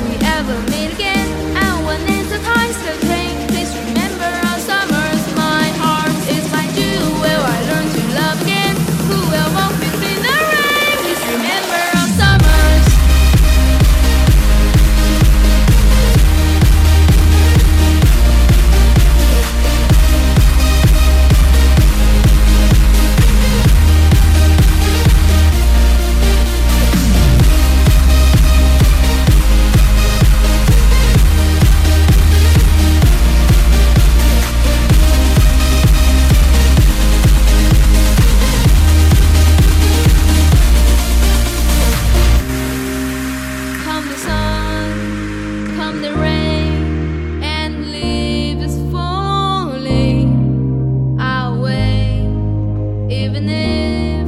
güey. giving in.